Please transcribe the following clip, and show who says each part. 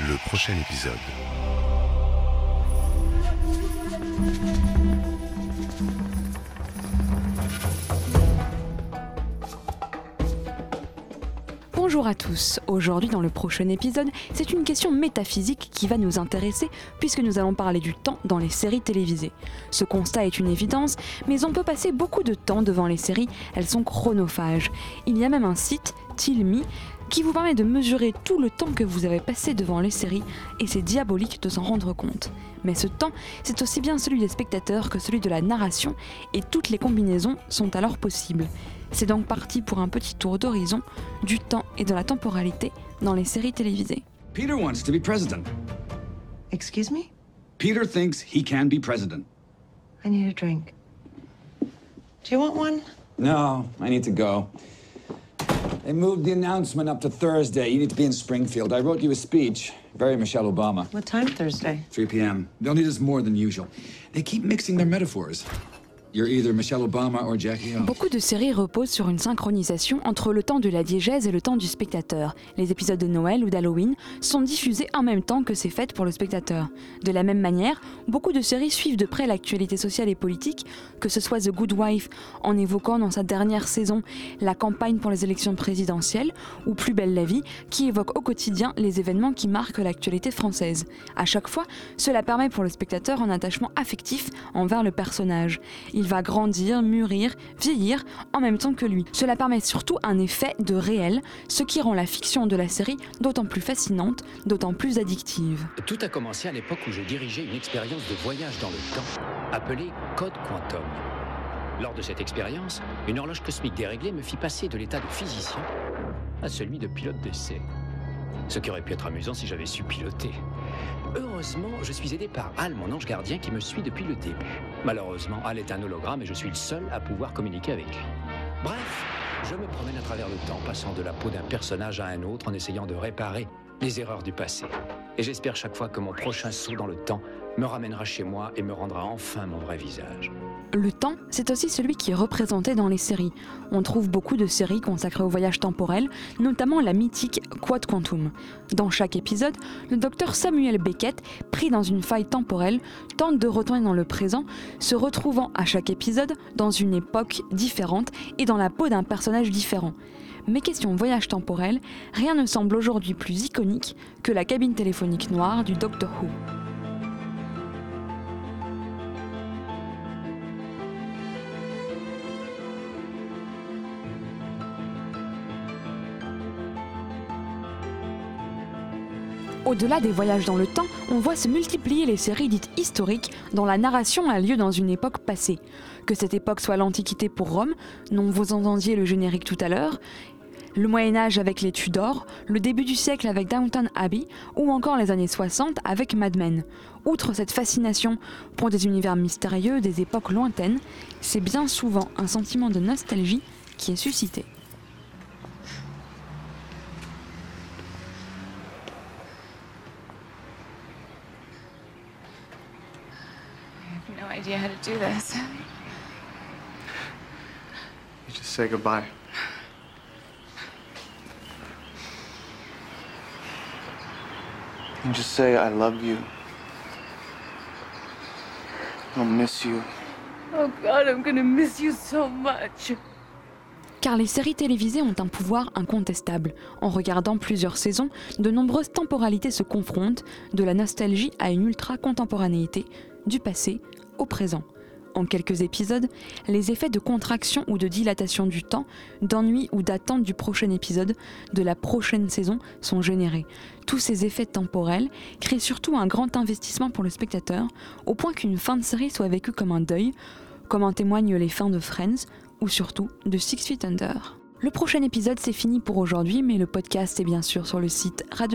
Speaker 1: le prochain épisode.
Speaker 2: Bonjour à tous. Aujourd'hui, dans le prochain épisode, c'est une question métaphysique qui va nous intéresser puisque nous allons parler du temps dans les séries télévisées. Ce constat est une évidence, mais on peut passer beaucoup de temps devant les séries, elles sont chronophages. Il y a même un site, Tilmi, qui vous permet de mesurer tout le temps que vous avez passé devant les séries et c'est diabolique de s'en rendre compte. Mais ce temps, c'est aussi bien celui des spectateurs que celui de la narration et toutes les combinaisons sont alors possibles. C'est donc parti pour un petit tour d'horizon du temps et de la temporalité dans les séries télévisées.
Speaker 3: Peter wants to be president.
Speaker 4: Excuse me?
Speaker 3: Peter thinks he can be president.
Speaker 4: I need a drink. Do you want one?
Speaker 3: No, I need to go. They moved the announcement up to Thursday. You need to be in Springfield. I wrote you a speech. Very Michelle Obama.
Speaker 4: What time Thursday?
Speaker 3: 3 p.m. They'll need us more than usual. They keep mixing their metaphors. You're either Michelle Obama or Jackie.
Speaker 2: Beaucoup de séries reposent sur une synchronisation entre le temps de la diégèse et le temps du spectateur. Les épisodes de Noël ou d'Halloween sont diffusés en même temps que ces fêtes pour le spectateur. De la même manière, beaucoup de séries suivent de près l'actualité sociale et politique, que ce soit The Good Wife en évoquant dans sa dernière saison la campagne pour les élections présidentielles ou Plus belle la vie qui évoque au quotidien les événements qui marquent l'actualité française. À chaque fois, cela permet pour le spectateur un attachement affectif envers le personnage. Va grandir, mûrir, vieillir en même temps que lui. Cela permet surtout un effet de réel, ce qui rend la fiction de la série d'autant plus fascinante, d'autant plus addictive.
Speaker 5: Tout a commencé à l'époque où je dirigeais une expérience de voyage dans le temps appelée Code Quantum. Lors de cette expérience, une horloge cosmique déréglée me fit passer de l'état de physicien à celui de pilote d'essai. Ce qui aurait pu être amusant si j'avais su piloter. Heureusement, je suis aidé par Al, mon ange gardien, qui me suit depuis le début. Malheureusement, Al est un hologramme et je suis le seul à pouvoir communiquer avec lui. Bref, je me promène à travers le temps, passant de la peau d'un personnage à un autre en essayant de réparer les erreurs du passé. Et j'espère chaque fois que mon prochain saut dans le temps me ramènera chez moi et me rendra enfin mon vrai visage.
Speaker 2: Le temps, c'est aussi celui qui est représenté dans les séries. On trouve beaucoup de séries consacrées au voyage temporel, notamment la mythique Quad Quantum. Dans chaque épisode, le docteur Samuel Beckett, pris dans une faille temporelle, tente de retourner dans le présent, se retrouvant à chaque épisode dans une époque différente et dans la peau d'un personnage différent. Mais question voyage temporel, rien ne semble aujourd'hui plus iconique que la cabine téléphonique noire du Doctor Who. Au-delà des voyages dans le temps, on voit se multiplier les séries dites historiques dont la narration a lieu dans une époque passée. Que cette époque soit l'Antiquité pour Rome, dont vous entendiez le générique tout à l'heure, le Moyen Âge avec les Tudors, le début du siècle avec Downton Abbey ou encore les années 60 avec Mad Men. Outre cette fascination pour des univers mystérieux, des époques lointaines, c'est bien souvent un sentiment de nostalgie qui est suscité.
Speaker 6: Have no idea how to do this.
Speaker 7: You just say goodbye. You just say, I love you. I'll miss you.
Speaker 6: Oh God, I'm gonna miss you so much.
Speaker 2: Car les séries télévisées ont un pouvoir incontestable. En regardant plusieurs saisons, de nombreuses temporalités se confrontent, de la nostalgie à une ultra-contemporanéité, du passé au présent. En quelques épisodes, les effets de contraction ou de dilatation du temps, d'ennui ou d'attente du prochain épisode, de la prochaine saison sont générés. Tous ces effets temporels créent surtout un grand investissement pour le spectateur, au point qu'une fin de série soit vécue comme un deuil, comme en témoignent les fins de Friends ou surtout de Six Feet Under. Le prochain épisode c'est fini pour aujourd'hui, mais le podcast est bien sûr sur le site radio